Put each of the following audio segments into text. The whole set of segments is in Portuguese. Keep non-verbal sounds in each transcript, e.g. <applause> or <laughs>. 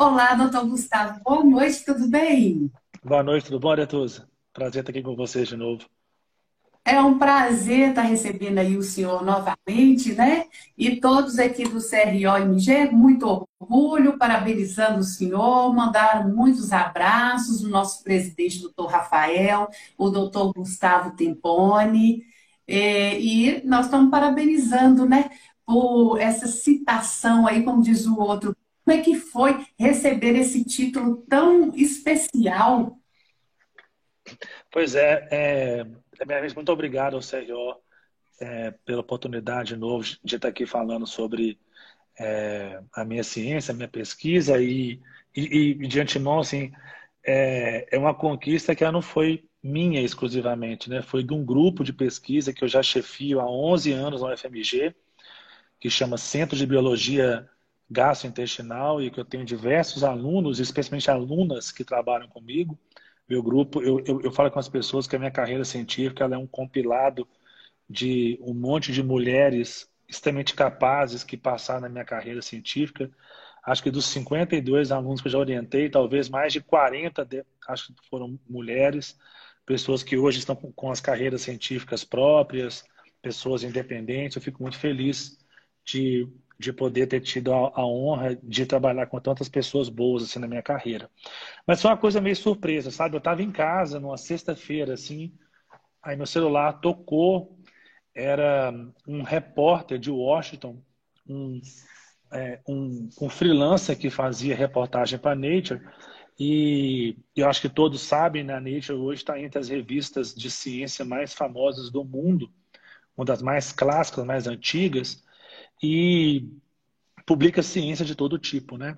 Olá, doutor Gustavo. Boa noite, tudo bem? Boa noite, tudo bom, Aretusa? Prazer estar aqui com vocês de novo. É um prazer estar recebendo aí o senhor novamente, né? E todos aqui do CRO-MG, muito orgulho, parabenizando o senhor, mandaram muitos abraços, o nosso presidente, doutor Rafael, o doutor Gustavo Tempone, é, e nós estamos parabenizando, né? Por essa citação aí, como diz o outro, como é que foi receber esse título tão especial? Pois é, é, é muito obrigado ao CRO é, pela oportunidade de novo de estar aqui falando sobre é, a minha ciência, a minha pesquisa e, e, e de antemão, assim, é, é uma conquista que não foi minha exclusivamente, né? Foi de um grupo de pesquisa que eu já chefio há 11 anos no UFMG, que chama Centro de Biologia gastrointestinal e que eu tenho diversos alunos, especialmente alunas que trabalham comigo. Meu grupo, eu, eu, eu falo com as pessoas que a minha carreira científica é um compilado de um monte de mulheres extremamente capazes que passaram na minha carreira científica. Acho que dos 52 alunos que eu já orientei, talvez mais de 40 de, acho que foram mulheres, pessoas que hoje estão com, com as carreiras científicas próprias, pessoas independentes. Eu fico muito feliz de de poder ter tido a, a, honra de trabalhar com tantas pessoas boas assim na minha carreira. Mas foi uma coisa meio surpresa, sabe? Eu estava em casa numa sexta-feira assim, aí meu celular tocou, era um repórter de Washington, um, é, um, um freelancer que fazia reportagem para Nature e eu acho que todos sabem, né? A Nature hoje está entre as revistas de ciência mais famosas do mundo, uma das mais clássicas, mais antigas e publica ciência de todo tipo, né?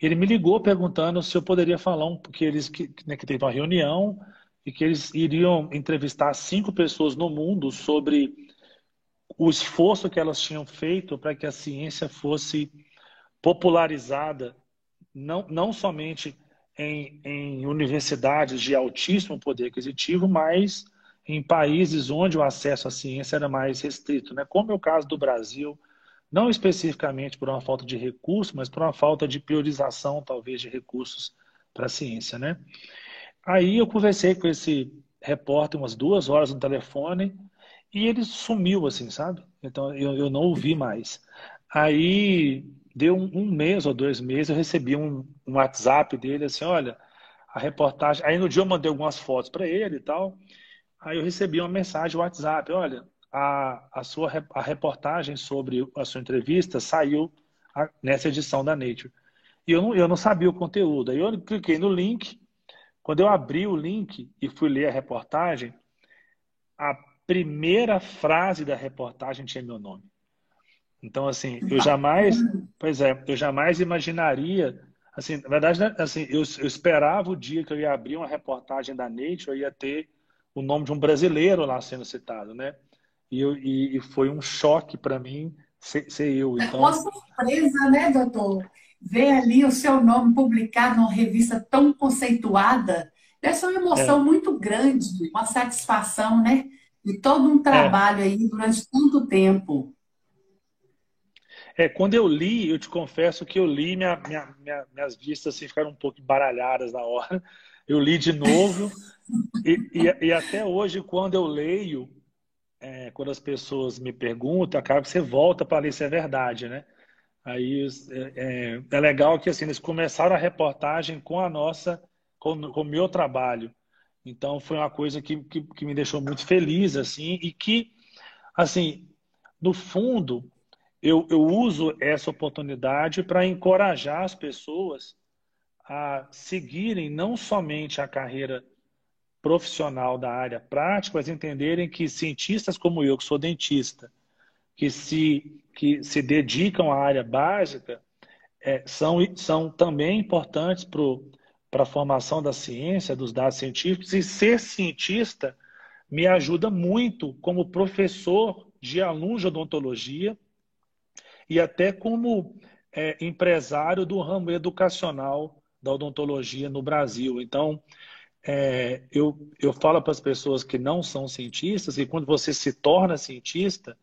Ele me ligou perguntando se eu poderia falar um, porque eles que, né, que teve uma reunião e que eles iriam entrevistar cinco pessoas no mundo sobre o esforço que elas tinham feito para que a ciência fosse popularizada, não, não somente em, em universidades de altíssimo poder aquisitivo, mas em países onde o acesso à ciência era mais restrito, né? como é o caso do Brasil, não especificamente por uma falta de recurso, mas por uma falta de priorização, talvez, de recursos para a ciência, né? Aí eu conversei com esse repórter umas duas horas no telefone e ele sumiu, assim, sabe? Então eu, eu não ouvi mais. Aí deu um, um, mês ou dois meses, eu recebi um, um WhatsApp dele, assim, olha, a reportagem. Aí no dia eu mandei algumas fotos para ele e tal. Aí eu recebi uma mensagem WhatsApp, olha, a, a sua a reportagem sobre a sua entrevista saiu nessa edição da Nature. E eu não, eu não sabia o conteúdo. Aí eu cliquei no link. Quando eu abri o link e fui ler a reportagem, a primeira frase da reportagem tinha meu nome. Então, assim, eu jamais, pois é, eu jamais imaginaria, assim, na verdade, né, assim, eu, eu esperava o dia que eu ia abrir uma reportagem da Nature, eu ia ter o nome de um brasileiro lá sendo citado, né? E, eu, e, e foi um choque para mim ser, ser, eu. Então... É uma surpresa, né, doutor? Ver ali o seu nome publicado numa revista tão conceituada. Essa é uma emoção é. muito grande, uma satisfação, né? De todo um trabalho é. aí durante tanto tempo. É, quando eu li, eu te confesso que eu li, minha, minha, minha, minhas vistas assim, ficaram um pouco baralhadas na hora. Eu li de novo, <laughs> e, e, e, até hoje, quando eu leio, é, quando as pessoas me perguntam, acaba que você volta para ler se é verdade, né? Aí é, é, é, legal que assim, eles começaram a reportagem com a nossa, com, com o meu trabalho. Então foi uma coisa que, que, que me deixou muito feliz, assim, e que, assim, no fundo, eu, eu uso essa oportunidade para encorajar as pessoas a seguirem não somente a carreira profissional da área prática, mas entenderem que cientistas como eu, que sou dentista, que se, que se dedicam à área básica, é, são, são também importantes para a formação da ciência, dos dados científicos, e ser cientista me ajuda muito como professor de alunos de odontologia e até como é, empresário do ramo educacional da odontologia no Brasil. Então, é, eu, eu falo para as pessoas que não são cientistas que quando você se torna cientista,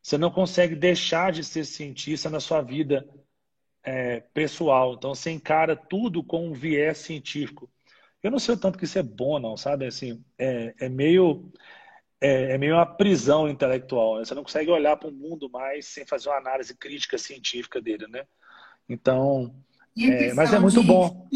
você não consegue deixar de ser cientista na sua vida é, pessoal. Então, você encara tudo com um viés científico. Eu não sei o tanto que isso é bom, não, sabe? Assim, é, é meio é, é, meio uma prisão intelectual. Né? Você não consegue olhar para o mundo mais sem fazer uma análise crítica científica dele, né? Então, é, mas é muito de... bom.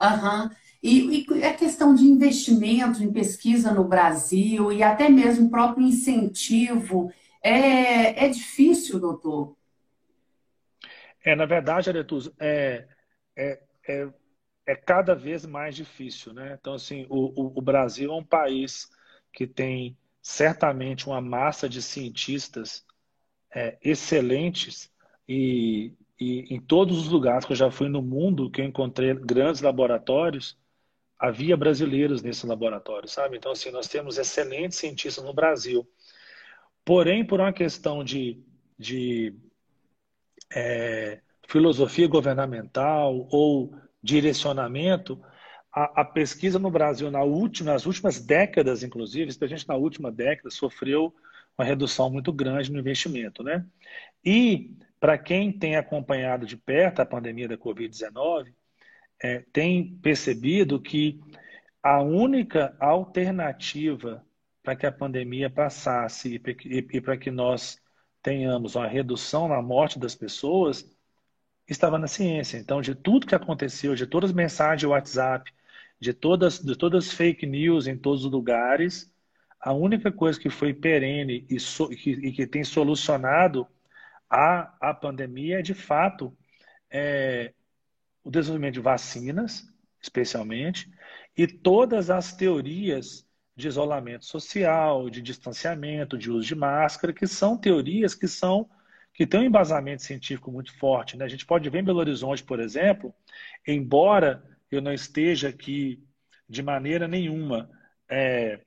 Uhum. E, e a questão de investimento em pesquisa no Brasil e até mesmo o próprio incentivo é, é difícil, doutor? É, na verdade, Aretuso, é, é, é, é cada vez mais difícil, né? Então, assim, o, o, o Brasil é um país que tem certamente uma massa de cientistas é, excelentes e, e, em todos os lugares que eu já fui no mundo que eu encontrei grandes laboratórios havia brasileiros nesse laboratório, sabe? Então assim nós temos excelentes cientistas no Brasil, porém por uma questão de, de é, filosofia governamental ou direcionamento a, a, pesquisa no Brasil na última, nas últimas décadas, inclusive, especialmente na última década, sofreu uma redução muito grande no investimento, né? E para quem tem acompanhado de perto a pandemia da Covid-19, é, tem percebido que a única alternativa para que a pandemia passasse e, e para que nós tenhamos uma redução na morte das pessoas estava na ciência. Então, de tudo que aconteceu, de todas as mensagens de WhatsApp, de todas, de todas as fake news em todos os lugares, a única coisa que foi perene e, so, que, e que tem solucionado a, a pandemia é, de fato, é, o desenvolvimento de vacinas, especialmente, e todas as teorias de isolamento social, de distanciamento, de uso de máscara, que são teorias que são que têm um embasamento científico muito forte. Né? A gente pode ver em Belo Horizonte, por exemplo, embora eu não esteja aqui de maneira nenhuma é,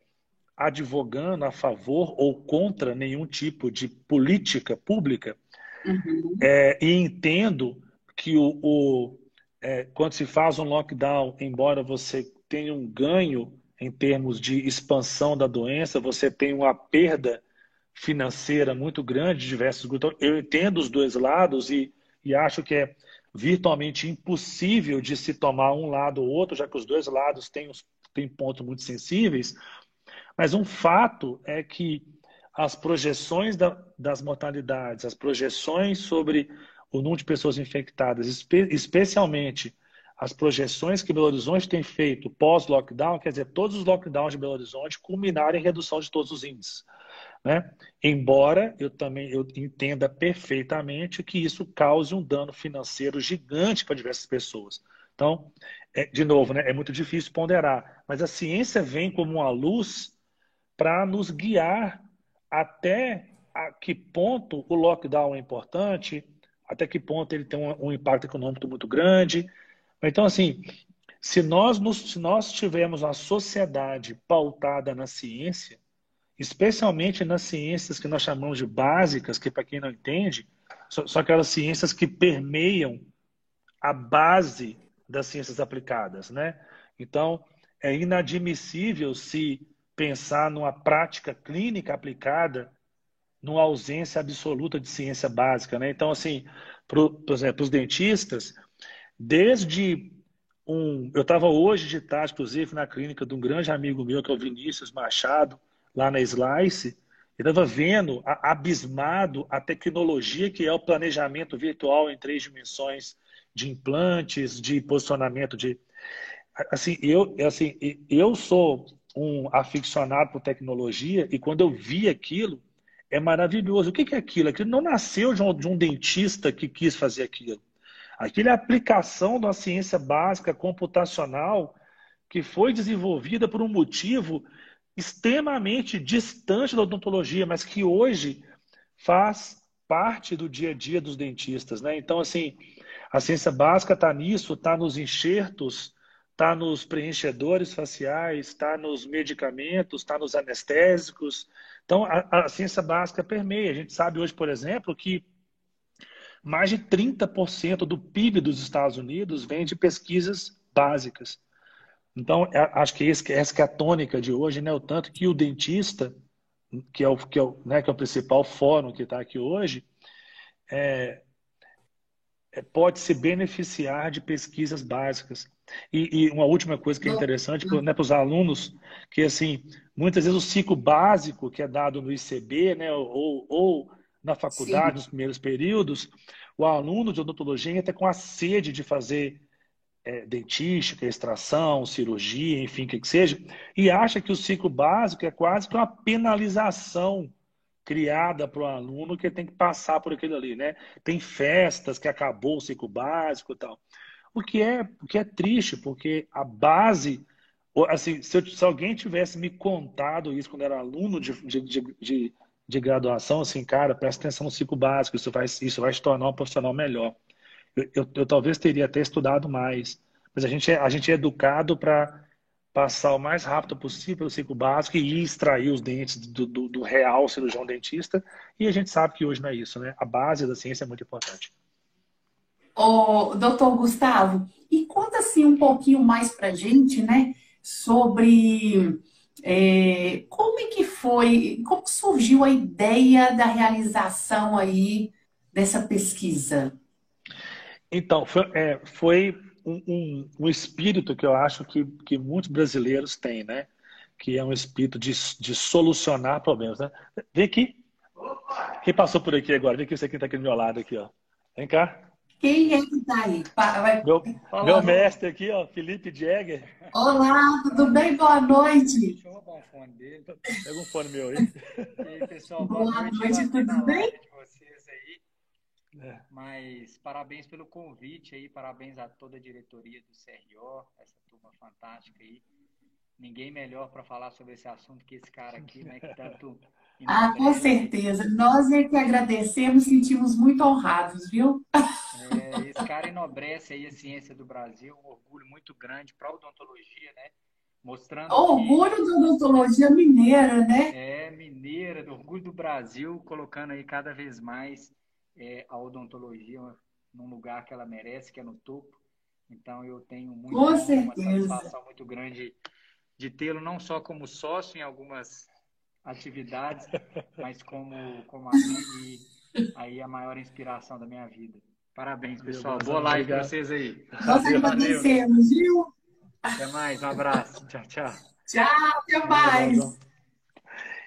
advogando a favor ou contra nenhum tipo de política pública, uhum. é, e entendo que o, o é, quando se faz um lockdown, embora você tenha um ganho em termos de expansão da doença, você tem uma perda financeira muito grande de diversos grupos. Então, eu entendo os dois lados e, e acho que é virtualmente impossível de se tomar um lado ou outro, já que os dois lados têm, têm pontos muito sensíveis. Mas um fato é que as projeções da, das mortalidades, as projeções sobre o número de pessoas infectadas, espe especialmente as projeções que Belo Horizonte tem feito pós-lockdown, quer dizer, todos os lockdowns de Belo Horizonte culminaram em redução de todos os índices. Né? Embora eu também eu entenda perfeitamente que isso cause um dano financeiro gigante para diversas pessoas. Então, é, de novo, né, é muito difícil ponderar, mas a ciência vem como uma luz para nos guiar até a que ponto o lockdown é importante, até que ponto ele tem um, um impacto econômico muito grande. Então, assim, se nós, nos, se nós tivermos uma sociedade pautada na ciência, especialmente nas ciências que nós chamamos de básicas, que para quem não entende, são aquelas ciências que permeiam a base das ciências aplicadas, né? Então, é inadmissível se pensar numa prática clínica aplicada numa ausência absoluta de ciência básica, né? Então, assim, exemplo, os dentistas, desde um... Eu estava hoje de tarde, inclusive, na clínica de um grande amigo meu, que é o Vinícius Machado, lá na Slice, eu estava vendo, abismado, a tecnologia que é o planejamento virtual em três dimensões de implantes, de posicionamento de. Assim, eu, assim, eu sou um aficionado por tecnologia e quando eu vi aquilo, é maravilhoso. O que é aquilo? Aquilo não nasceu de um, de um dentista que quis fazer aquilo. Aquilo é a aplicação uma ciência básica computacional que foi desenvolvida por um motivo extremamente distante da odontologia, mas que hoje faz parte do dia a dia dos dentistas, né? Então, assim, a ciência básica está nisso, está nos enxertos, está nos preenchedores faciais, está nos medicamentos, está nos anestésicos. Então, a, a, ciência básica permeia. A gente sabe hoje, por exemplo, que mais de 30% do PIB dos Estados Unidos vem de pesquisas básicas. Então, é, acho que esse, essa que é a tônica de hoje, né? O tanto que o dentista, que é o, que é o, né, que é o principal fórum que está aqui hoje, é, é, pode se beneficiar de pesquisas básicas. E, e uma última coisa que é interessante né, para os alunos, que assim, muitas vezes o ciclo básico que é dado no ICB, né, ou, ou na faculdade, Sim. nos primeiros períodos, o aluno de odontologia entra com a sede de fazer é, dentística, extração, cirurgia, enfim, o que, que seja, e acha que o ciclo básico é quase que uma penalização criada para o aluno que tem que passar por aquilo ali, né? Tem festas que acabou o ciclo básico e tal. O que é, o que é triste, porque a base, assim, se, eu, se alguém tivesse me contado isso quando era aluno de, de, de, de, graduação, assim, cara, presta atenção no ciclo básico, isso vai, isso vai te tornar um profissional melhor. Eu, eu, eu talvez teria até estudado mais, mas a gente é, a gente é educado para passar o mais rápido possível o ciclo básico e extrair os dentes do, do, do, real cirurgião dentista. E a gente sabe que hoje não é isso, né? A base da ciência é muito importante. Ô, doutor Gustavo, e conta assim um pouquinho mais pra gente, né? Sobre é, como é que foi, como surgiu a ideia da realização aí dessa pesquisa? Então, foi, é, foi um, um, um, espírito que eu acho que, que muitos brasileiros têm, né? Que é um espírito de, de solucionar problemas, né? Vem aqui. Quem passou por aqui agora? Vem aqui, você que está aqui do meu lado aqui, ó. Vem cá. Quem é que está aí? Vai... Meu, meu mestre aqui, ó, Felipe Jäger. Olá, tudo bem? Boa noite. Deixa eu roubar o fone dele. Pega um fone meu aí. E aí, pessoal, boa, boa noite. noite tudo bem? É. Mas parabéns pelo convite aí, parabéns a toda a diretoria do CRO, essa turma fantástica aí. Ninguém melhor para falar sobre esse assunto que esse cara aqui, né? Que tanto. <laughs> Ah, com certeza. Nós é que agradecemos, sentimos muito honrados, viu? É, esse cara enobrece aí a ciência do Brasil, um orgulho muito grande para a odontologia, né? Mostrando. Orgulho que... da odontologia mineira, né? É, mineira, do orgulho do Brasil, colocando aí cada vez mais é, a odontologia num lugar que ela merece, que é no topo. Então eu tenho muito, uma satisfação muito grande de tê-lo não só como sócio em algumas atividades, <laughs> mas como, como amigo e aí a maior inspiração da minha vida. Parabéns, pessoal. Boa live para vocês aí. Nós agradecemos, viu? Até mais, um abraço. Tchau, tchau. Tchau, até mais.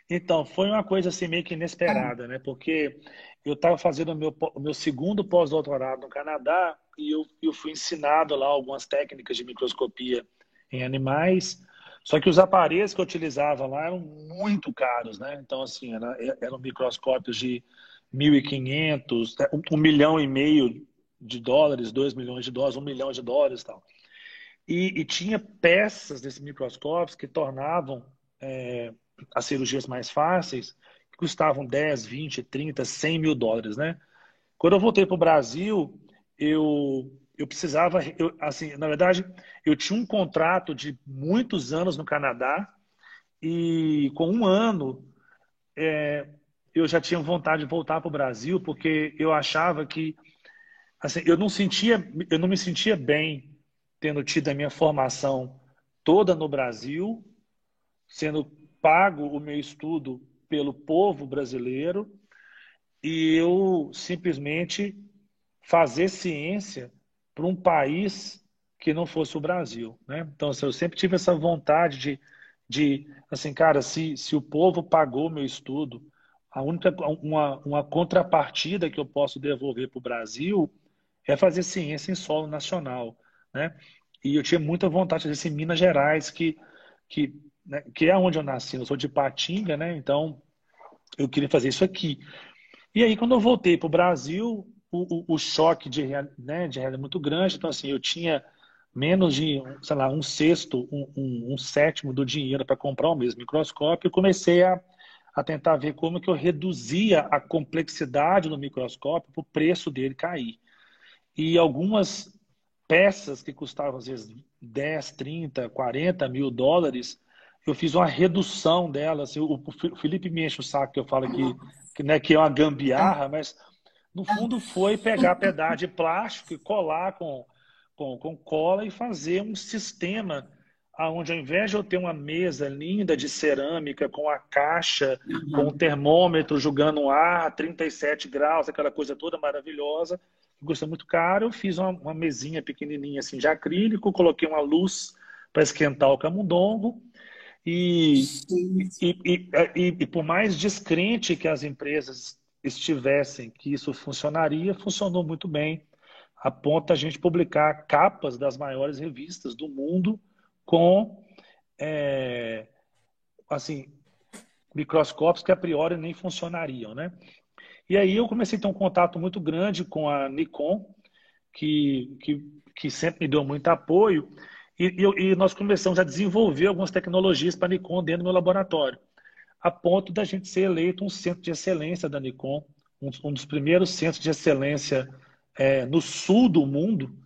Então, foi uma coisa assim meio que inesperada, né? Porque eu estava fazendo o meu, meu segundo pós-doutorado no Canadá e eu, eu fui ensinado lá algumas técnicas de microscopia em animais, só que os aparelhos que eu utilizava lá eram muito caros, né? Então, assim, era, eram microscópios de 1.500, né? um, um milhão e meio de dólares, 2 milhões de dólares, um milhão de dólares tal. E, e tinha peças desses microscópios que tornavam é, as cirurgias mais fáceis, custavam 10, 20, 30, 100 mil dólares, né? Quando eu voltei para o Brasil, eu, eu precisava, eu, assim, na verdade, eu tinha um contrato de muitos anos no Canadá e com um ano é, eu já tinha vontade de voltar para o Brasil porque eu achava que, assim, eu não sentia, eu não me sentia bem tendo tido a minha formação toda no Brasil, sendo pago o meu estudo pelo povo brasileiro e eu simplesmente fazer ciência para um país que não fosse o Brasil, né? Então, assim, eu sempre tive essa vontade de, de assim, cara, se, se o povo pagou meu estudo, a única uma, uma contrapartida que eu posso devolver para o Brasil é fazer ciência em solo nacional, né? E eu tinha muita vontade de fazer em Minas Gerais, que, que né, que é onde eu nasci, eu sou de Patinga, né? Então eu queria fazer isso aqui. E aí, quando eu voltei para o Brasil, o, choque de, né, de é muito grande. Então, assim, eu tinha menos de, sei lá, um sexto, um, um, um sétimo do dinheiro para comprar o mesmo microscópio. E comecei a, a tentar ver como que eu reduzia a complexidade do microscópio para o preço dele cair. E algumas peças que custavam, às vezes, 10, 30, 40 mil dólares, eu fiz uma redução dela. Assim, o Felipe me enche o saco que eu falo que, que, né, que é uma gambiarra, mas no fundo foi pegar pedaço de plástico e colar com, com, com cola e fazer um sistema onde ao invés de eu ter uma mesa linda de cerâmica com a caixa, com o termômetro jogando ar, 37 graus, aquela coisa toda maravilhosa, custa muito caro, eu fiz uma, uma mesinha pequenininha assim de acrílico, coloquei uma luz para esquentar o camundongo e, e, e, e, por mais descrente que as empresas estivessem que isso funcionaria, funcionou muito bem, a ponto a gente publicar capas das maiores revistas do mundo com é, assim microscópios que a priori nem funcionariam, né? E aí eu comecei a ter um contato muito grande com a Nikon, que, que, que sempre me deu muito apoio, e, e, e nós começamos a desenvolver algumas tecnologias para a Nikon dentro do meu laboratório, a ponto da gente ser eleito um centro de excelência da Nikon, um, um dos primeiros centros de excelência é, no sul do mundo,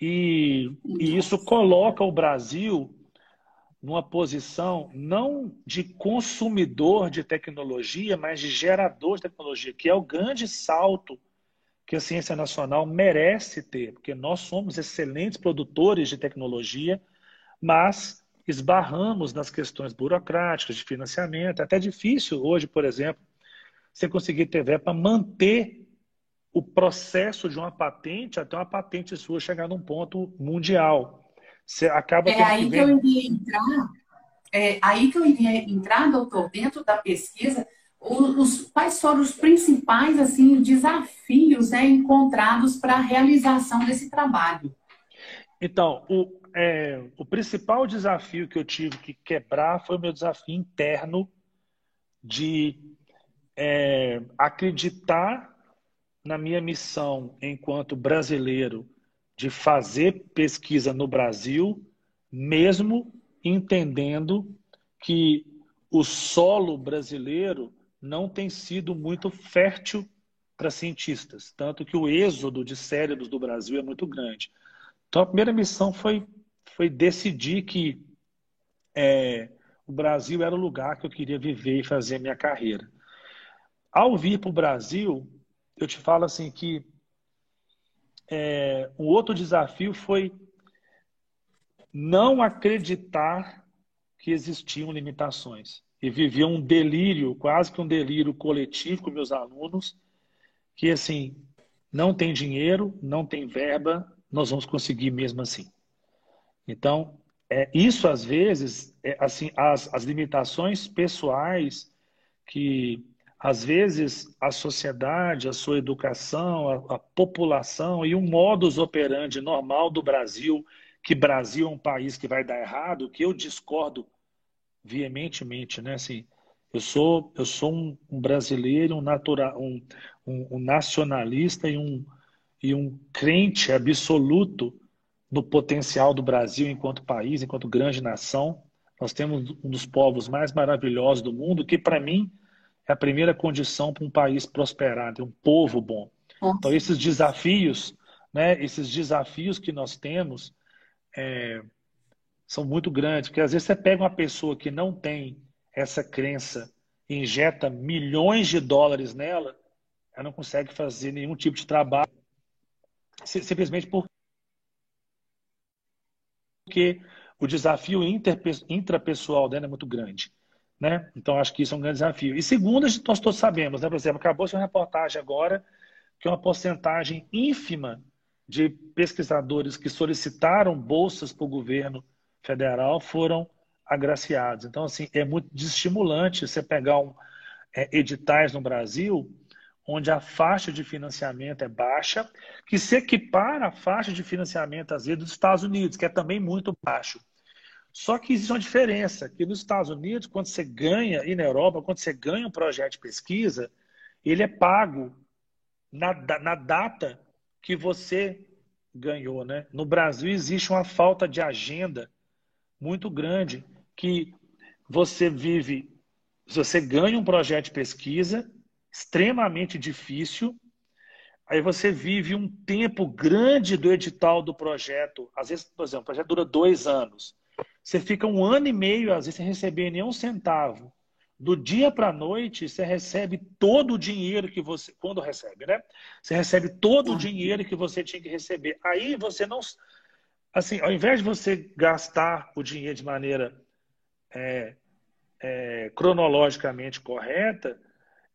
e, e isso coloca o Brasil numa posição não de consumidor de tecnologia, mas de gerador de tecnologia, que é o grande salto que a ciência nacional merece ter, porque nós somos excelentes produtores de tecnologia, mas esbarramos nas questões burocráticas de financiamento. É até difícil hoje, por exemplo, você conseguir ter verba para manter o processo de uma patente até uma patente sua chegar num ponto mundial. Você acaba é aí que, que eu iria entrar, é aí que eu iria entrar, doutor, dentro da pesquisa, os, quais foram os principais assim desafios né, encontrados para a realização desse trabalho? Então, o, é, o principal desafio que eu tive que quebrar foi o meu desafio interno de é, acreditar na minha missão enquanto brasileiro de fazer pesquisa no Brasil, mesmo entendendo que o solo brasileiro não tem sido muito fértil para cientistas, tanto que o êxodo de cérebros do Brasil é muito grande. Então, a primeira missão foi, foi decidir que é, o Brasil era o lugar que eu queria viver e fazer a minha carreira. Ao vir para o Brasil, eu te falo assim que é, um outro desafio foi não acreditar que existiam limitações. E vivia um delírio, quase que um delírio coletivo com meus alunos, que assim, não tem dinheiro, não tem verba, nós vamos conseguir mesmo assim. Então, é, isso às vezes, é, assim, as, as limitações pessoais que às vezes, a sociedade, a sua educação, a, a, população e o modus operandi normal do Brasil, que Brasil é um país que vai dar errado, que eu discordo veementemente, né? Assim, eu sou, eu sou um, um brasileiro, um, natura, um, um, um nacionalista e um, e um crente absoluto no potencial do Brasil enquanto país, enquanto grande nação. Nós temos um dos povos mais maravilhosos do mundo, que para mim é a primeira condição para um país prosperar, ter um povo bom. Então, esses desafios, né, esses desafios que nós temos é, são muito grandes, porque às vezes você pega uma pessoa que não tem essa crença e injeta milhões de dólares nela, ela não consegue fazer nenhum tipo de trabalho, simplesmente porque o desafio intrapessoal dela é muito grande. Né? Então, acho que isso é um grande desafio. E segundo, nós todos sabemos, né? por exemplo, acabou de uma reportagem agora que uma porcentagem ínfima de pesquisadores que solicitaram bolsas para o governo federal foram agraciados. Então, assim, é muito desestimulante você pegar um, é, editais no Brasil onde a faixa de financiamento é baixa, que se equipara à faixa de financiamento, às vezes, dos Estados Unidos, que é também muito baixo. Só que existe uma diferença, que nos Estados Unidos, quando você ganha, e na Europa, quando você ganha um projeto de pesquisa, ele é pago na, na data que você ganhou. Né? No Brasil existe uma falta de agenda muito grande, que você vive, você ganha um projeto de pesquisa extremamente difícil, aí você vive um tempo grande do edital do projeto, às vezes, por exemplo, o projeto dura dois anos. Você fica um ano e meio, às vezes, sem receber nenhum centavo. Do dia para a noite, você recebe todo o dinheiro que você. Quando recebe, né? Você recebe todo o dinheiro que você tinha que receber. Aí você não. Assim, ao invés de você gastar o dinheiro de maneira é, é, cronologicamente correta,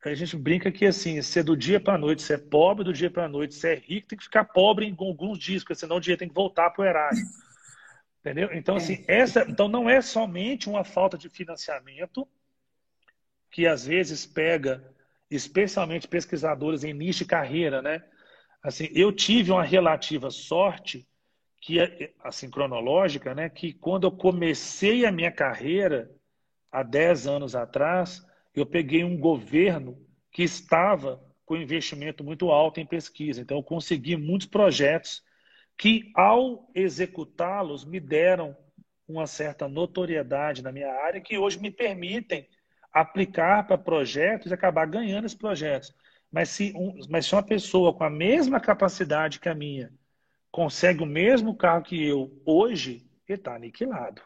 a gente brinca que assim, ser do dia para a noite, ser pobre, do dia para a noite, ser rico, tem que ficar pobre em alguns dias, porque senão o dia tem que voltar para o erário. <laughs> Entendeu? Então, assim, é. essa, então não é somente uma falta de financiamento que às vezes pega, especialmente pesquisadores em nicho de carreira, né? Assim, eu tive uma relativa sorte que é assim cronológica, né, que quando eu comecei a minha carreira há 10 anos atrás, eu peguei um governo que estava com investimento muito alto em pesquisa. Então eu consegui muitos projetos que ao executá-los me deram uma certa notoriedade na minha área que hoje me permitem aplicar para projetos e acabar ganhando esses projetos. Mas se, um, mas se uma pessoa com a mesma capacidade que a minha consegue o mesmo carro que eu hoje, ele está aniquilado.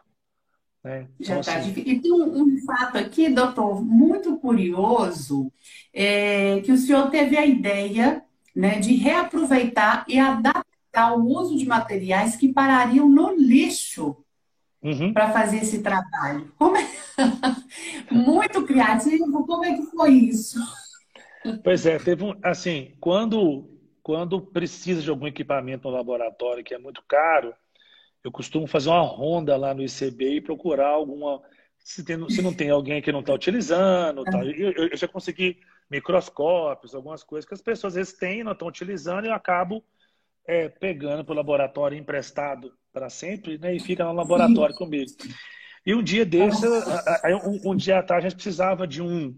Né? Já está então, assim... E tem um, um, fato aqui, doutor, muito curioso, é, que o senhor teve a ideia né, de reaproveitar e adaptar o uso de materiais que parariam no lixo uhum. para fazer esse trabalho. É... <laughs> muito criativo, como é que foi isso? Pois é, teve um, assim, quando quando precisa de algum equipamento no laboratório que é muito caro, eu costumo fazer uma ronda lá no ICB e procurar alguma. Se, tem, se não tem alguém que não está utilizando, tá. eu, eu, já consegui microscópios, algumas coisas que as pessoas às vezes têm, não estão utilizando e eu acabo é, pegando para o laboratório emprestado para sempre né, e fica no laboratório comigo. E um dia desse, um, um, dia atrás, a gente precisava de um,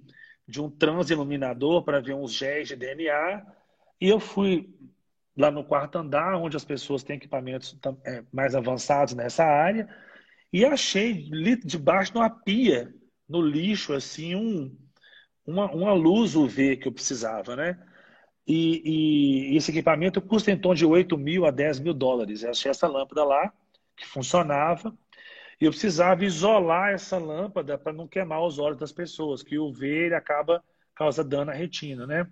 de um transiluminador para ver uns géis de DNA e eu fui lá no quarto andar, onde as pessoas têm equipamentos é, mais avançados nessa área, e achei debaixo de uma pia, no lixo, assim, um, uma, uma luz UV que eu precisava, né? E, e, esse equipamento custa em torno de 8 mil a 10 mil dólares. Eu achei essa lâmpada lá, que funcionava, e eu precisava isolar essa lâmpada para não queimar os olhos das pessoas, que o UV ele acaba causa dano à retina, né?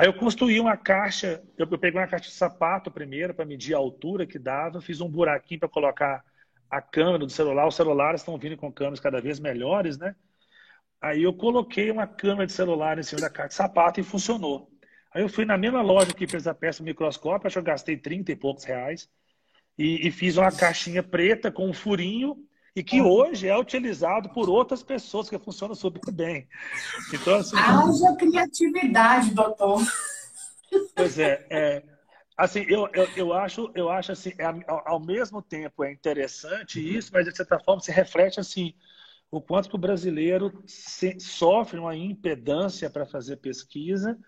Aí eu construí uma caixa, eu peguei uma caixa de sapato primeiro para medir a altura que dava, fiz um buraquinho para colocar a câmera do celular. Os celulares estão vindo com câmeras cada vez melhores, né? Aí eu coloquei uma câmera de celular em cima da caixa de sapato e funcionou. Aí eu fui na mesma loja que fez a peça do microscópio, acho que eu gastei 30 e poucos reais, e, e fiz uma caixinha preta com um furinho e que hoje é utilizado por outras pessoas que funciona super bem. Então, assim, Haja criatividade, doutor. Pois é, é assim, eu, eu, eu, acho, eu acho assim, é, ao, ao, mesmo tempo é interessante isso, mas de certa forma se reflete assim o quanto que o brasileiro se, sofre uma impedância para fazer pesquisa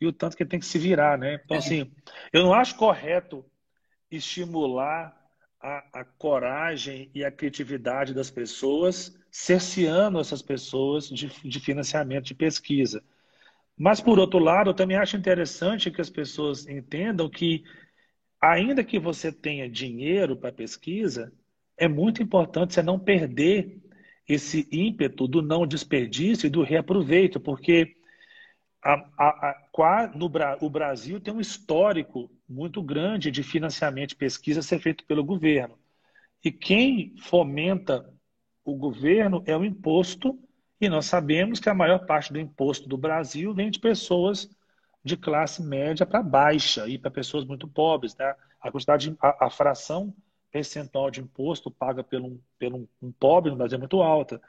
e o tanto que ele tem que se virar, né? Então, assim, eu não acho correto estimular a, a, coragem e a criatividade das pessoas, cerceando essas pessoas de, de financiamento de pesquisa. Mas, por outro lado, eu também acho interessante que as pessoas entendam que, ainda que você tenha dinheiro para pesquisa, é muito importante você não perder esse ímpeto do não desperdício e do reaproveito, porque a, a, a, no, o Brasil tem um histórico muito grande de financiamento de pesquisa ser feito pelo governo. E quem fomenta o governo é o imposto, e nós sabemos que a maior parte do imposto do Brasil vem de pessoas de classe média para baixa e para pessoas muito pobres. Né? A quantidade, a, a, fração percentual de imposto paga pelo, pelo um pobre no Brasil é muito alta.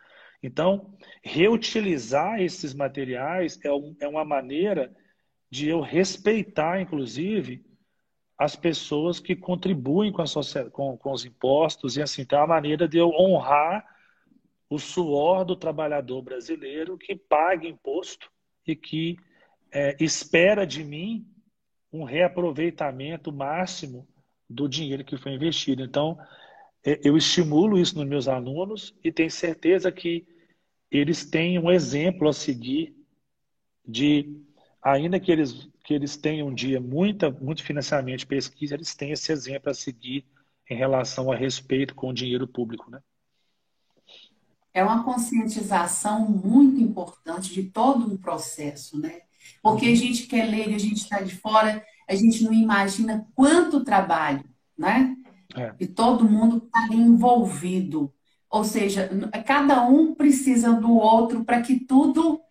Então, reutilizar esses materiais é, um, é uma maneira de eu respeitar, inclusive, as pessoas que contribuem com, a com, com os impostos, e assim, é uma maneira de eu honrar o suor do trabalhador brasileiro que paga imposto e que é, espera de mim um reaproveitamento máximo do dinheiro que foi investido. Então, é, eu estimulo isso nos meus alunos e tenho certeza que eles têm um exemplo a seguir de, ainda que eles, que eles tenham um dia muita, muito financiamento de pesquisa, eles têm esse exemplo a seguir em relação a respeito com o dinheiro público, né? É uma conscientização muito importante de todo um processo, né? Porque a gente quer ler e a gente está de fora, a gente não imagina quanto trabalho, né? É. E todo mundo está envolvido. Ou seja, cada um precisa do outro para que tudo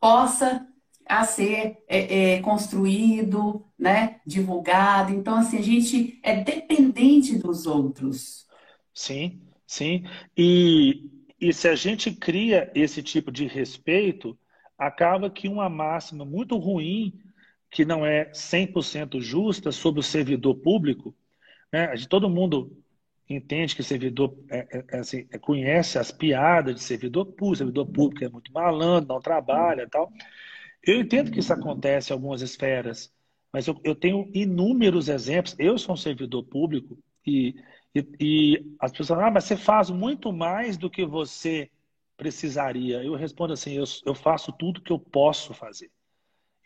possa a ser é, é, construído, né, divulgado. Então, assim, a gente é dependente dos outros. Sim, sim. E, e se a gente cria esse tipo de respeito, acaba que uma máxima muito ruim, que não é 100% justa sobre o servidor público, né? todo mundo entende que servidor é, é, é, assim, é, conhece as piadas de servidor público, servidor público é muito malandro, não trabalha tal. Eu entendo que isso acontece em algumas esferas, mas eu, eu tenho inúmeros exemplos. Eu sou um servidor público e, e, e as pessoas falam, ah, mas você faz muito mais do que você precisaria. Eu respondo assim, eu, eu faço tudo que eu posso fazer.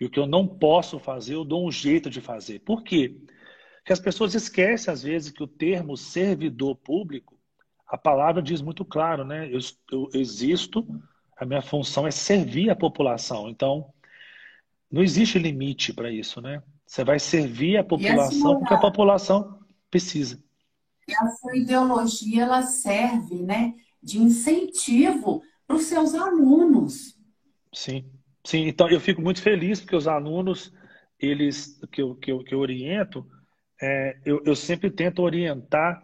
E o que eu não posso fazer, eu dou um jeito de fazer. Por quê? Porque as pessoas esquecem, às vezes, que o termo servidor público, a palavra diz muito claro, né? Eu, eu existo, a minha função é servir a população. Então, não existe limite para isso, né? Você vai servir a população porque a população precisa. E a sua ideologia, ela serve, né? de incentivo para os seus alunos. Sim, sim. Então eu fico muito feliz porque os alunos, eles que eu, que eu, que eu oriento, é, eu, eu sempre tento orientar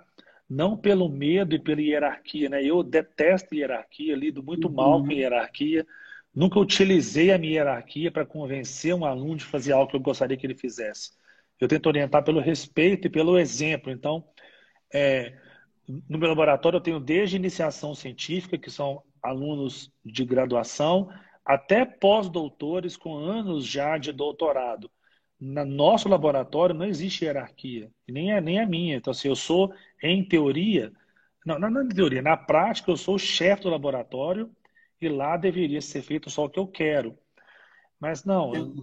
não pelo medo e pela hierarquia, né? Eu detesto hierarquia, lido muito uhum. mal com hierarquia. Nunca utilizei a minha hierarquia para convencer um aluno de fazer algo que eu gostaria que ele fizesse. Eu tento orientar pelo respeito e pelo exemplo. Então, é, no meu laboratório eu tenho desde iniciação científica, que são alunos de graduação, até pós-doutores com anos já de doutorado. No nosso laboratório não existe hierarquia, nem é nem a minha. Então, assim, eu sou, em teoria, não, não na teoria, na prática, eu sou o chefe do laboratório e lá deveria ser feito só o que eu quero. Mas não, eu,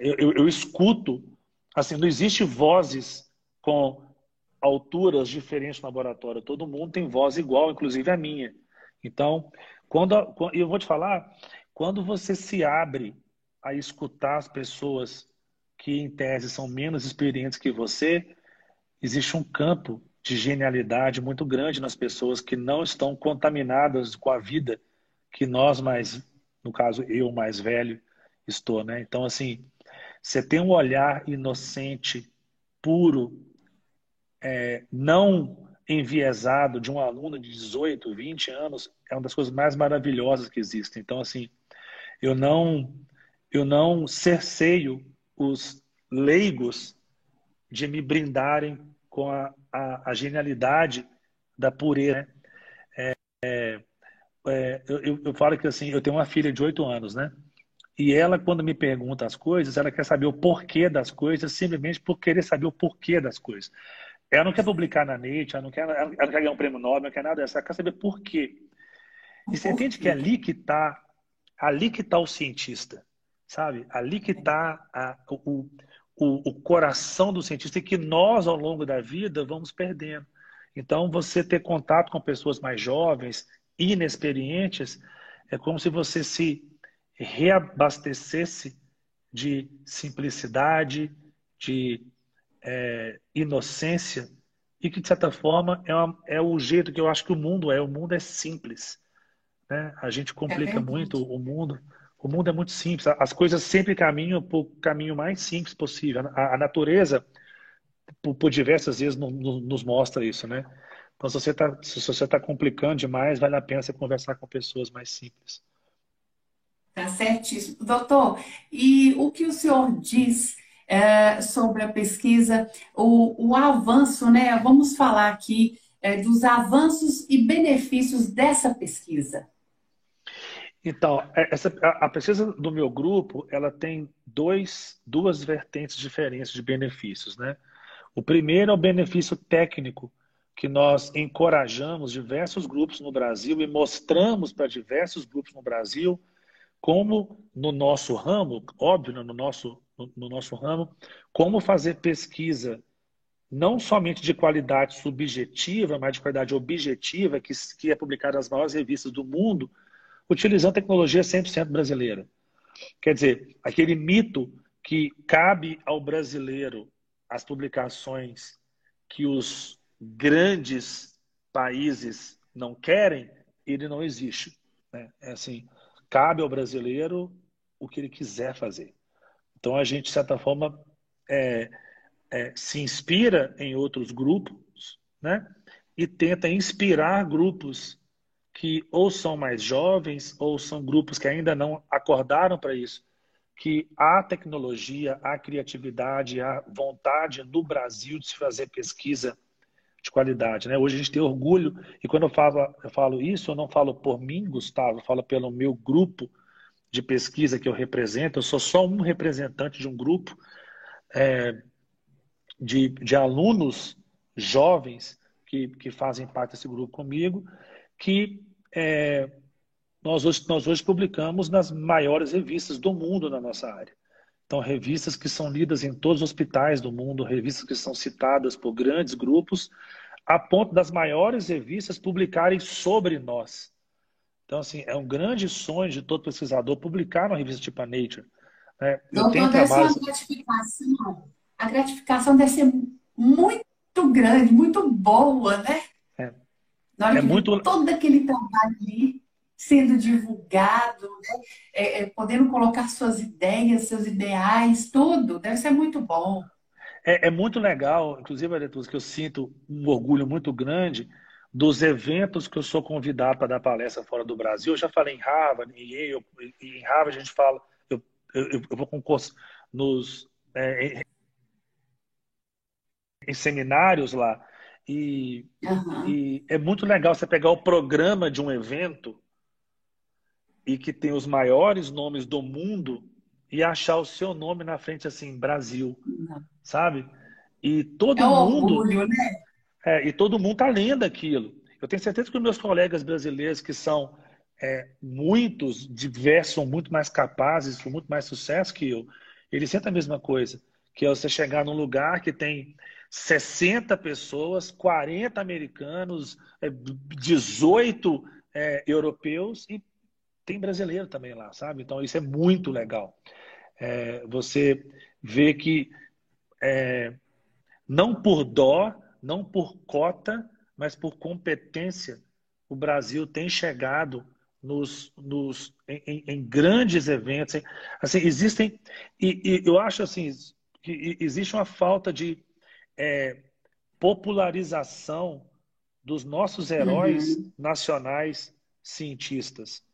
eu, eu escuto, assim, não existe vozes com alturas diferentes no laboratório. Todo mundo tem voz igual, inclusive a minha. Então, quando eu vou te falar, quando você se abre a escutar as pessoas que em tese são menos experientes que você, existe um campo de genialidade muito grande nas pessoas que não estão contaminadas com a vida que nós mais, no caso eu mais velho, estou, né? Então assim, você tem um olhar inocente, puro, é, não enviesado de um aluno de 18, 20 anos é uma das coisas mais maravilhosas que existem. Então, assim, eu não, eu não cerceio os leigos de me brindarem com a, a, a genialidade da pureza. Né? É, é, é, eu, eu falo que assim, eu tenho uma filha de 8 anos, né? E ela, quando me pergunta as coisas, ela quer saber o porquê das coisas, simplesmente por querer saber o porquê das coisas. Ela não quer publicar na NET, ela não quer, ela não quer ganhar um prêmio Nobel, não quer nada dessa. Ela quer saber por quê. E você entende que é ali que está ali que está o cientista, sabe? Ali que está o, o, o coração do cientista e que nós, ao longo da vida, vamos perdendo. Então, você ter contato com pessoas mais jovens, inexperientes, é como se você se reabastecesse de simplicidade, de é, inocência e que, de certa forma, é, uma, é, o jeito que eu acho que o mundo é. O mundo é simples. Né? A gente complica é muito o mundo. O mundo é muito simples. As coisas sempre caminham para o caminho mais simples possível. A, a natureza, por, por, diversas vezes, no, no, nos mostra isso, né? Então, se você está se você tá complicando demais, vale a pena você conversar com pessoas mais simples. Tá certíssimo. Doutor, e o que o senhor diz é, sobre a pesquisa, o, o, avanço, né? Vamos falar aqui é, dos avanços e benefícios dessa pesquisa. Então, é, essa, a, a, pesquisa do meu grupo, ela tem dois, duas vertentes diferentes de benefícios, né? O primeiro é o benefício técnico, que nós encorajamos diversos grupos no Brasil e mostramos para diversos grupos no Brasil como no nosso ramo, óbvio, no nosso no, nosso ramo, como fazer pesquisa não somente de qualidade subjetiva, mas de qualidade objetiva, que, que é publicada nas maiores revistas do mundo, utilizando tecnologia 100% brasileira. Quer dizer, aquele mito que cabe ao brasileiro as publicações que os grandes países não querem, ele não existe. Né? É assim, cabe ao brasileiro o que ele quiser fazer. Então a gente, de certa forma, é, é, se inspira em outros grupos, né? E tenta inspirar grupos que ou são mais jovens ou são grupos que ainda não acordaram para isso, que há tecnologia, há criatividade, há vontade no Brasil de se fazer pesquisa de qualidade. Né? Hoje a gente tem orgulho, e quando eu falo, eu falo isso, eu não falo por mim, Gustavo, eu falo pelo meu grupo de pesquisa que eu represento, eu sou só um representante de um grupo é, de, de alunos jovens que, que fazem parte desse grupo comigo, que é, nós, hoje, nós hoje publicamos nas maiores revistas do mundo na nossa área. Então, revistas que são lidas em todos os hospitais do mundo, revistas que são citadas por grandes grupos, a ponto das maiores revistas publicarem sobre nós. Então, assim, é um grande sonho de todo pesquisador publicar uma revista tipo a Nature. Né? Eu Doutor, tenho trabalhos... uma gratificação. A gratificação deve ser muito grande, muito boa, né? É, é muito... todo aquele trabalho ali sendo divulgado, né? é, é, podendo colocar suas ideias, seus ideais, tudo, deve ser muito bom. É, é muito legal, inclusive, Aretus, que eu sinto um orgulho muito grande dos eventos que eu sou convidado para dar palestra fora do Brasil. Eu já falei em Harvard, em Yale, em Harvard a gente fala, eu, eu, eu vou com curso nos é, em, em, seminários lá. E, uhum. e é muito legal você pegar o programa de um evento e que tem os maiores nomes do mundo e achar o seu nome na frente assim, Brasil, Não. sabe? E todo é mundo, orgulho, né? É, e todo mundo está lendo aquilo. Eu tenho certeza que os meus colegas brasileiros que são é, muitos, diversos, são muito mais capazes, com muito mais sucesso que eu, eles sentem a mesma coisa, que é você chegar num lugar que tem 60 pessoas, 40 americanos, 18 é, é, europeus e tem brasileiro também lá, sabe? Então isso é muito legal. É, você vê que é, não por dó, não por cota, mas por competência, o Brasil tem chegado nos, nos em, em, grandes eventos. Assim, existem e, e, eu acho assim que existe uma falta de é, popularização dos nossos heróis uhum. nacionais cientistas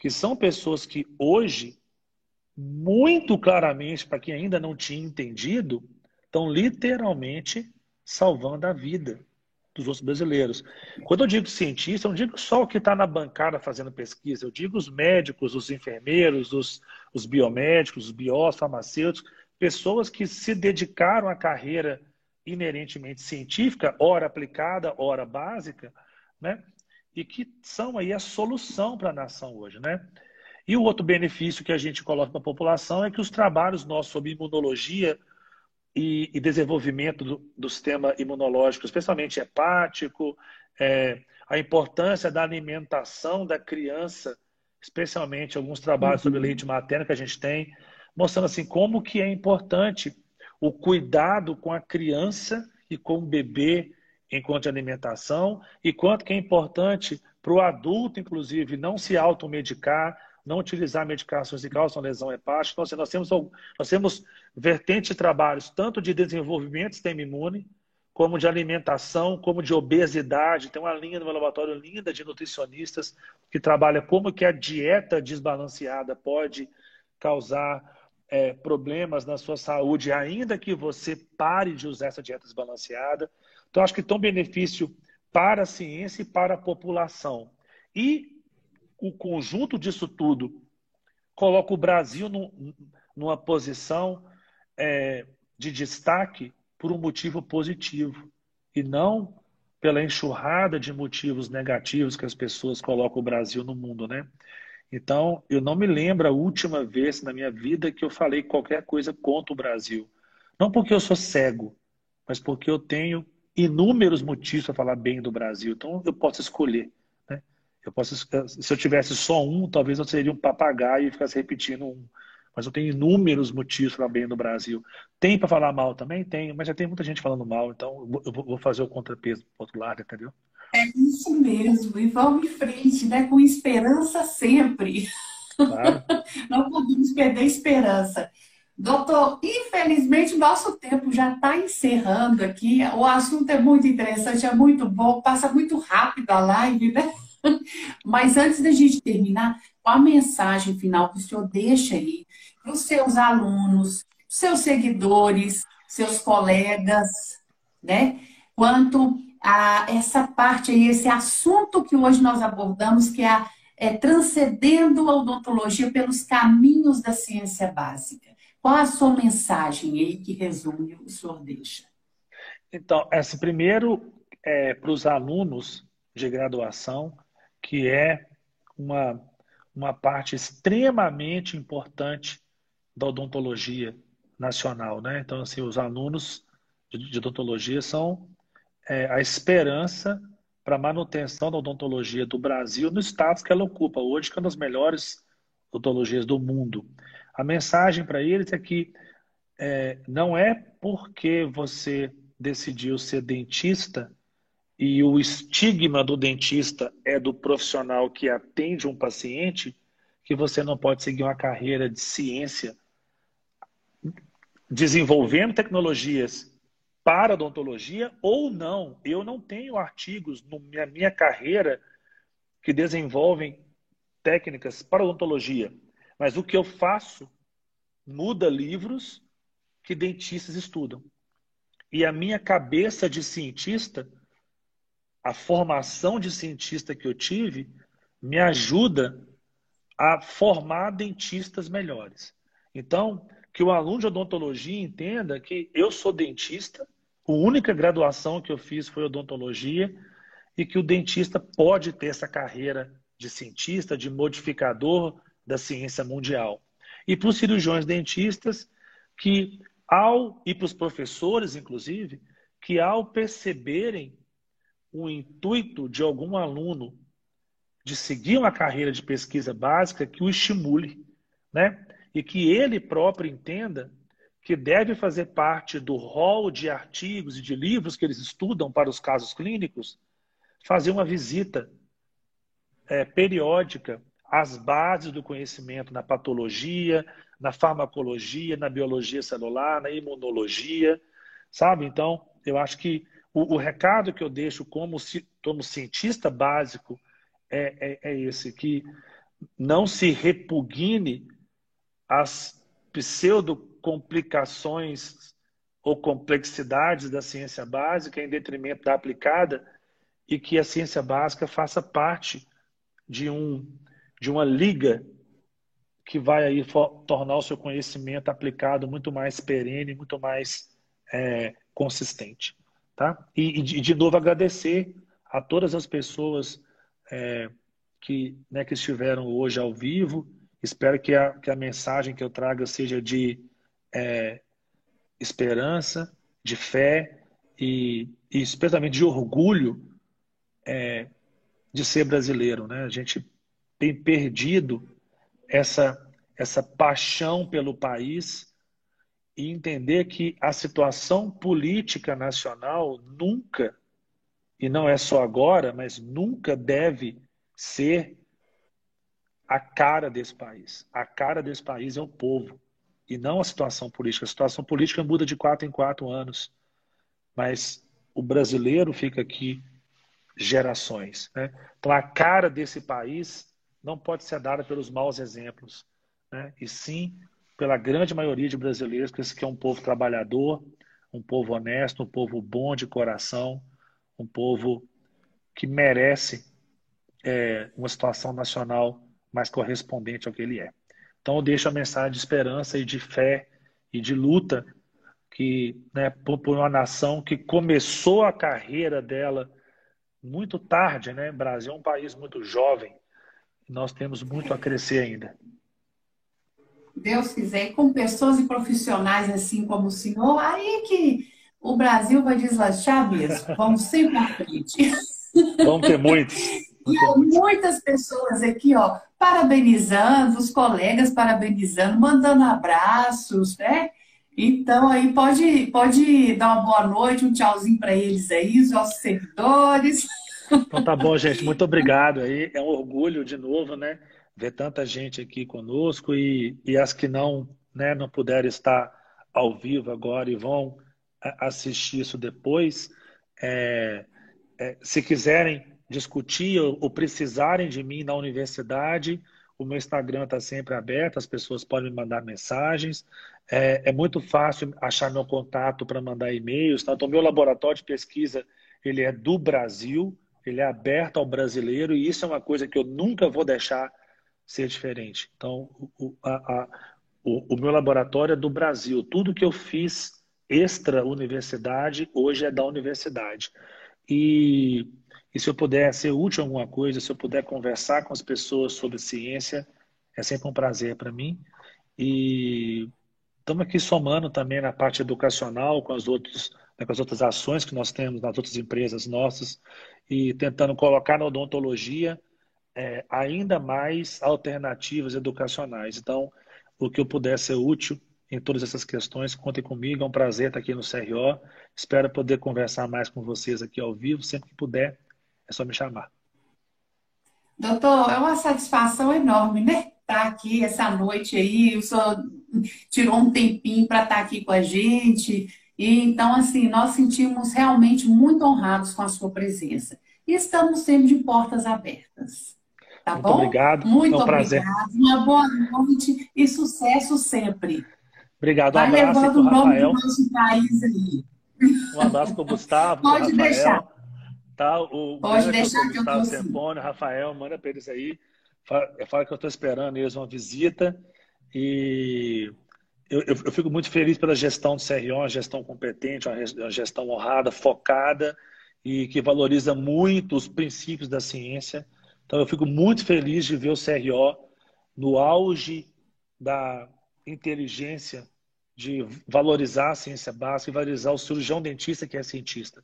que são pessoas que hoje, muito claramente, para quem ainda não tinha entendido, estão literalmente salvando a vida dos outros brasileiros. Quando eu digo cientista, eu não digo só o que está na bancada fazendo pesquisa, eu digo os médicos, os enfermeiros, os, os biomédicos, os farmacêuticos, pessoas que se dedicaram à carreira inerentemente científica, ora aplicada, ora básica, né? E que são aí a solução para a nação hoje, né? E o outro benefício que a gente coloca para a população é que os trabalhos nossos sobre imunologia e, e desenvolvimento do, do, sistema imunológico, especialmente hepático, é, a importância da alimentação da criança, especialmente alguns trabalhos uhum. sobre leite materno que a gente tem, mostrando assim como que é importante o cuidado com a criança e com o bebê enquanto alimentação e quanto que é importante para o adulto, inclusive, não se automedicar, não utilizar medicações que causam lesão hepática. Então, assim, nós, temos, nós temos vertentes de trabalhos tanto de desenvolvimento do sistema imune, como de alimentação, como de obesidade. Tem uma linha no meu laboratório linda de nutricionistas que trabalha como que a dieta desbalanceada pode causar é, problemas na sua saúde, ainda que você pare de usar essa dieta desbalanceada. Então, acho que tem um benefício para a ciência e para a população. E o conjunto disso tudo coloca o Brasil num, numa posição é, de destaque por um motivo positivo e não pela enxurrada de motivos negativos que as pessoas colocam o Brasil no mundo, né? Então, eu não me lembro a última vez na minha vida que eu falei qualquer coisa contra o Brasil. Não porque eu sou cego, mas porque eu tenho inúmeros motivos para falar bem do Brasil. Então eu posso escolher. Né? Eu posso, se eu tivesse só um, talvez eu seria um papagaio e ficasse repetindo um. Mas eu tenho inúmeros motivos para bem do Brasil. Tem para falar mal também? Tem, mas já tem muita gente falando mal, então eu vou fazer o contrapeso do outro lado, entendeu? É isso mesmo, e vamos em frente, né? Com esperança sempre. Claro. <laughs> Não podemos perder a esperança. Doutor, infelizmente nosso tempo já está encerrando aqui. O assunto é muito interessante, é muito bom, passa muito rápido a live, né? <laughs> Mas antes da gente terminar, qual a mensagem final que o senhor deixa aí para os seus alunos, seus seguidores, seus colegas, né? Quanto a essa parte aí, esse assunto que hoje nós abordamos, que é, é transcendendo a odontologia pelos caminhos da ciência básica. Qual a sua mensagem aí que resume o senhor deixa? Então, esse primeiro é para os alunos de graduação, que é uma, uma parte extremamente importante da odontologia nacional, né? Então, assim, os alunos de, de odontologia são é, a esperança para a manutenção da odontologia do Brasil no status que ela ocupa hoje, que é uma das melhores odontologias do mundo. A mensagem para eles é que é, não é porque você decidiu ser dentista e o estigma do dentista é do profissional que atende um paciente que você não pode seguir uma carreira de ciência desenvolvendo tecnologias para odontologia ou não. Eu não tenho artigos na minha, minha carreira que desenvolvem técnicas para odontologia. Mas o que eu faço muda livros que dentistas estudam. E a minha cabeça de cientista, a formação de cientista que eu tive, me ajuda a formar dentistas melhores. Então, que o aluno de odontologia entenda que eu sou dentista, a única graduação que eu fiz foi odontologia, e que o dentista pode ter essa carreira de cientista, de modificador, da ciência mundial. E para os cirurgiões dentistas, que ao, e para os professores, inclusive, que ao perceberem o intuito de algum aluno de seguir uma carreira de pesquisa básica, que o estimule, né? E que ele próprio entenda que deve fazer parte do rol de artigos e de livros que eles estudam para os casos clínicos, fazer uma visita é, periódica as bases do conhecimento na patologia, na farmacologia, na biologia celular, na imunologia, sabe? Então, eu acho que o, o recado que eu deixo como, como cientista básico é, é, é esse, que não se repugne as pseudo-complicações ou complexidades da ciência básica em detrimento da aplicada e que a ciência básica faça parte de um de uma liga que vai aí tornar o seu conhecimento aplicado muito mais perene, muito mais é, consistente. Tá? E, e, de novo, agradecer a todas as pessoas é, que, né, que estiveram hoje ao vivo. Espero que a, que a mensagem que eu traga seja de é, esperança, de fé e, e especialmente de orgulho é, de ser brasileiro. Né? A gente tem perdido essa, essa paixão pelo país e entender que a situação política nacional nunca, e não é só agora, mas nunca deve ser a cara desse país. A cara desse país é o povo e não a situação política. A situação política muda de quatro em quatro anos, mas o brasileiro fica aqui gerações. Né? Então, a cara desse país não pode ser dada pelos maus exemplos, né? e sim pela grande maioria de brasileiros, que esse é um povo trabalhador, um povo honesto, um povo bom de coração, um povo que merece é, uma situação nacional mais correspondente ao que ele é. Então eu deixo a mensagem de esperança e de fé e de luta que né, por, por uma nação que começou a carreira dela muito tarde, né? O Brasil é um país muito jovem, nós temos muito a crescer ainda. Deus quiser, com pessoas e profissionais assim como o senhor, aí que o Brasil vai deslanchar mesmo. Vamos sempre à frente. <laughs> Vamos ter muitos. E muitas pessoas aqui, ó, parabenizando, os colegas parabenizando, mandando abraços, né? Então aí pode, pode dar uma boa noite, um tchauzinho para eles aí, os nossos seguidores. Então tá bom, gente. Muito obrigado aí. É um orgulho de novo, né? Ver tanta gente aqui conosco e, e as que não né, não puderam estar ao vivo agora e vão assistir isso depois, é, é, se quiserem discutir ou, ou, precisarem de mim na universidade, o meu Instagram está sempre aberto, as pessoas podem me mandar mensagens. É, é muito fácil achar meu contato para mandar e-mails. Tá? Então, meu laboratório de pesquisa ele é do Brasil, ele é aberto ao brasileiro e isso é uma coisa que eu nunca vou deixar ser diferente. Então, o, a, a, o, o meu laboratório é do Brasil. Tudo que eu fiz extra universidade hoje é da universidade. E, e se eu puder ser útil em alguma coisa, se eu puder conversar com as pessoas sobre ciência, é sempre um prazer para mim. E estamos aqui somando também na parte educacional com as, outros, né, com as outras ações que nós temos nas outras empresas nossas e tentando colocar na odontologia é, ainda mais alternativas educacionais. Então, o que eu puder ser útil em todas essas questões, contem comigo. É um prazer estar aqui no CRO. Espero poder conversar mais com vocês aqui ao vivo. Sempre que puder, é só me chamar. Doutor, é uma satisfação enorme, né? Estar aqui essa noite aí. O senhor tirou um tempinho para estar aqui com a gente. E então, assim, nós sentimos realmente muito honrados com a sua presença. E estamos sempre de portas abertas. Tá Muito bom? obrigado. Muito é um prazer. obrigado. Uma boa noite e sucesso sempre. Obrigado. Um abraço levando o nome Rafael. do nosso país aí. Um abraço para o Gustavo. Pode Rafael, deixar. Tá, o Pode deixar que Gustavo eu tô Sempone, Rafael, manda para eles aí. Fala, fala que eu estou esperando eles uma visita. E eu, eu, eu, fico muito feliz pela gestão do CRO, uma gestão competente, uma gestão honrada, focada e que valoriza muito os princípios da ciência. Então, eu fico muito feliz de ver o CRO no auge da inteligência de valorizar a ciência básica e valorizar o cirurgião dentista que é cientista.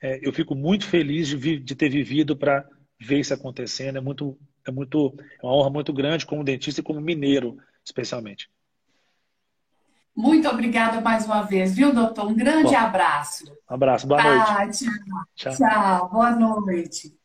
É, eu fico muito feliz de, de ter vivido para ver isso acontecendo. É muito, é muito, é uma honra muito grande como dentista e como mineiro, especialmente. Muito obrigada mais uma vez, viu, doutor? Um grande Bom, abraço. Um abraço, boa tá, noite. Tchau. tchau, boa noite.